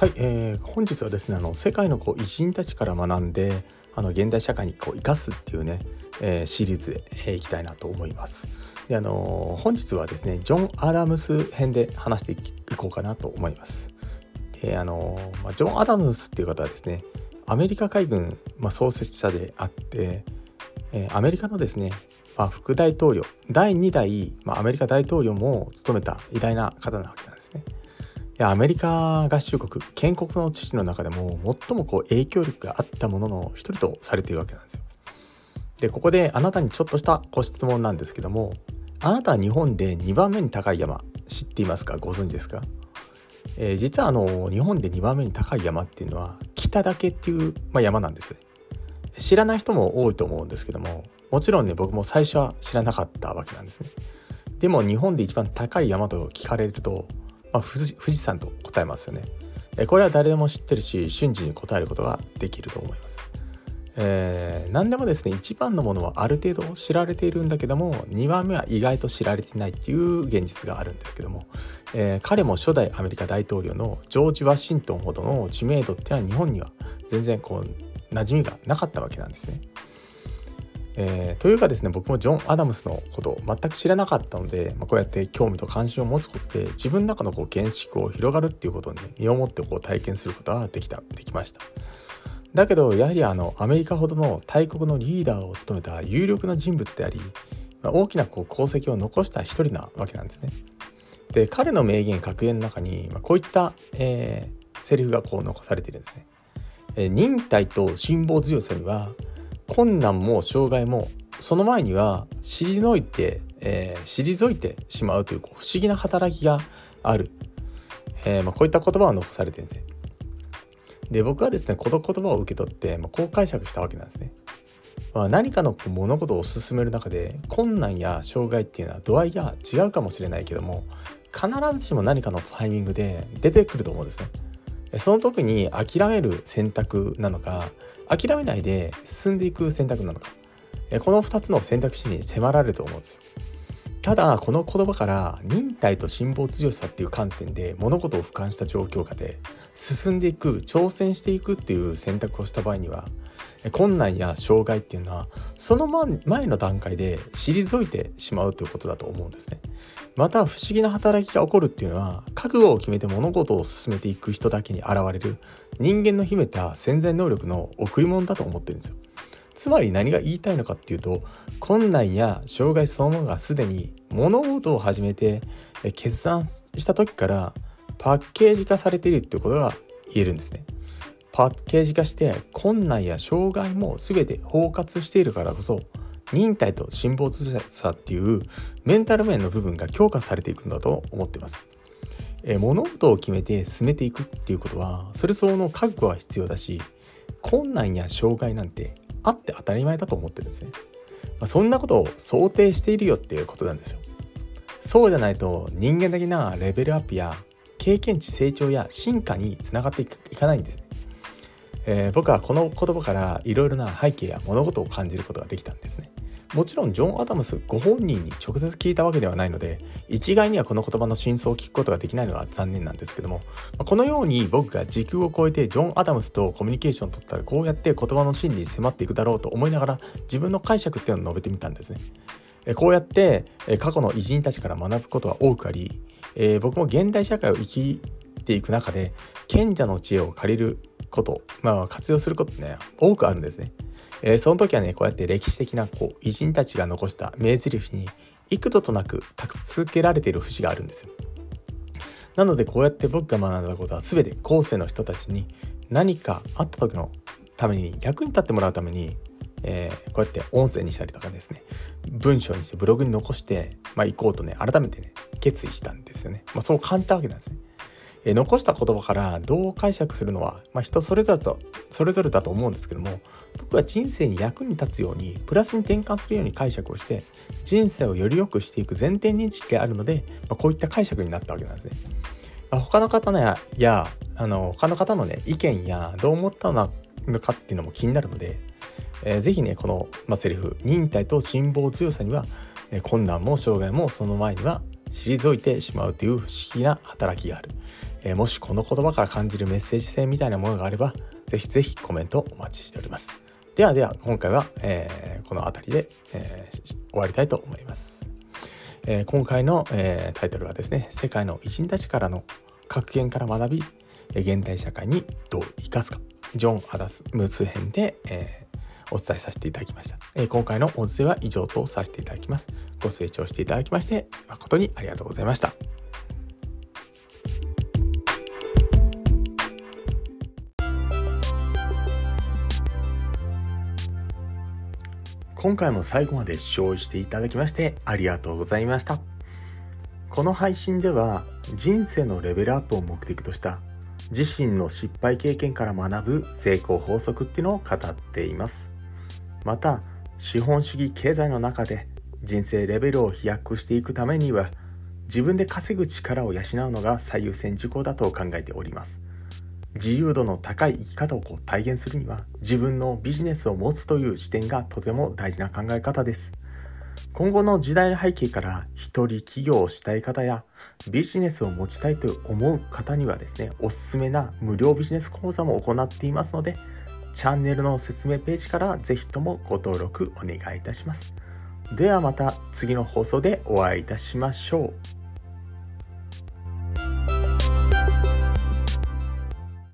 はい、えー、本日はですねあの世界のこう偉人たちから学んであの現代社会にこう生かすっていうね、えー、シリーズで、いきたいなと思います。であのー、本日はですねジョン・アダムス編で話していこうかなと思います。であのー、ま、ジョン・アダムスっていう方はですねアメリカ海軍、まあ、創設者であって、えー、アメリカのですね、まあ、副大統領第2代、まあ、アメリカ大統領も務めた偉大な方なわけなんです。アメリカ合衆国建国の父の中でも最もこう影響力があったものの一人とされているわけなんですよ。でここであなたにちょっとしたご質問なんですけどもあなたは日本で2番目に高い山知っていますか？ご存知ですか、えー、実はあの日本で2番目に高い山っていうのは北岳っていう、まあ、山なんです。知らない人も多いと思うんですけどももちろんね僕も最初は知らなかったわけなんですね。でも日本で一番高い山と聞かれるとまあ、富士富士山と答えますよね。えこれは誰でも知ってるし瞬時に答えることができると思います。えー、何でもですね1番のものはある程度知られているんだけども2番目は意外と知られてないっていう現実があるんですけども、えー、彼も初代アメリカ大統領のジョージ・ワシントンほどの知名度っていうのは日本には全然こう馴染みがなかったわけなんですね。えー、というかですね僕もジョン・アダムスのことを全く知らなかったので、まあ、こうやって興味と関心を持つことで自分の中のこう見識を広がるっていうことをね身をもってこう体験することができたできました。だけどやはりあのアメリカほどの大国のリーダーを務めた有力な人物であり、まあ、大きなこう功績を残した一人なわけなんですね。で彼の名言格言の中に、まあ、こういった、えー、セリフがこう残されているんですね、えー、忍耐と辛抱強さには困難も障害もその前には退いて、えー、退いてしまうというこう不思議な働きがある、えー、まあ、こういった言葉を残されてるんですね。で僕はですねこの言葉を受け取って、まあ、こう解釈したわけなんですね。まあ、何かの物事を進める中で困難や障害っていうのは度合いが違うかもしれないけども必ずしも何かのタイミングで出てくると思うんですね。その時に諦める選択なのか諦めないで進んでいく選択なのか。この2つの選択肢に迫られると思うんですよ。ただこの言葉から忍耐と辛抱強さっていう観点で物事を俯瞰した状況下で進んでいく挑戦していくっていう選択をした場合には困難や障害っていうのはその前の段階で退いてしまうということだと思うんですね。また不思議な働きが起こるっていうのは覚悟を決めて物事を進めていく人だけに現れる人間の秘めた潜在能力の贈り物だと思ってるんですよ。つまり何が言いたいのかっていうと困難や障害そのものがすでに物事を始めて決断した時からパッケージ化されているっていうことが言えるんですね。パッケージ化して困難や障害も全て包括しているからこそ忍耐と辛抱強さっていうメンタル面の部分が強化されていくんだと思っています。え物事を決めて進めていくっていうことはそれ相応の覚悟は必要だし困難や障害なんてあって当たり前だと思ってるんですね。まあ、そんなことを想定しているよっていうことなんですよ。そうじゃないと人間的なレベルアップや経験値成長や進化につながっていかないんですね。えー、僕はこの言葉からいろいろな背景や物事を感じることができたんですね。もちろんジョン・アダムスご本人に直接聞いたわけではないので一概にはこの言葉の真相を聞くことができないのは残念なんですけどもこのように僕が時空を超えてジョン・アダムスとコミュニケーションを取ったらこうやって言葉の真理に迫っていくだろうと思いながら自分の解釈っていうのを述べてみたんですね。こうやって過去の偉人たちから学ぶことは多くあり、えー、僕も現代社会を生きていく中で賢者の知恵を借りること、まあ、活用することね多くあるんですね。えー、その時はねこうやって歴史的なこう偉人たちが残した名台詞に幾度となくたく続けられている節があるんですよ。なのでこうやって僕が学んだことは全て後世の人たちに何かあった時のために役に立ってもらうために、えー、こうやって音声にしたりとかですね文章にしてブログに残して、まあ、行こうとね改めてね決意したんですよね、まあ、そう感じたわけなんですね。え残した言葉からどう解釈するのは、まあ、人それぞれとそれぞれだと思うんですけども僕は人生に役に立つようにプラスに転換するように解釈をして人生をより良くしていく前提認識があるので、まあ、こういった解釈になったわけなんですね。まあ、他の方のやあの他の方のね意見やどう思ったのかっていうのも気になるので、えー、ぜひねこの、まあ、セリフ忍耐と辛抱強さには、えー、困難も障害もその前には退いてしまうという不思議な働きがある。え、もしこの言葉から感じるメッセージ性みたいなものがあればぜひぜひコメントお待ちしております。ではでは今回は、えー、この辺りで、えー、終わりたいと思います、えー、今回の、えタイトルはですね世界の偉人たちからの格言から学び現代社会にどう生かすか。ジョン・アダスムース編で、えお伝えさせていただきました、え今回の音声は以上とさせていただきます。ご清聴していただきまして誠にありがとうございました。今回も最後まで視聴していただきましてありがとうございました。この配信では人生のレベルアップを目的とした自身の失敗経験から学ぶ成功法則っていうのを語っています。また、資本主義経済の中で人生レベルを飛躍していくためには自分で稼ぐ力を養うのが最優先事項だと考えております。自由度の高い生き方をこう体現するには自分のビジネスを持つという視点がとても大事な考え方です。今後の時代の背景から一人起業をしたい方やビジネスを持ちたいと思う方にはですね、おすすめな無料ビジネス講座も行っていますので、チャンネルの説明ページからぜひともご登録お願いいたします。ではまた次の放送でお会いいたしましょう。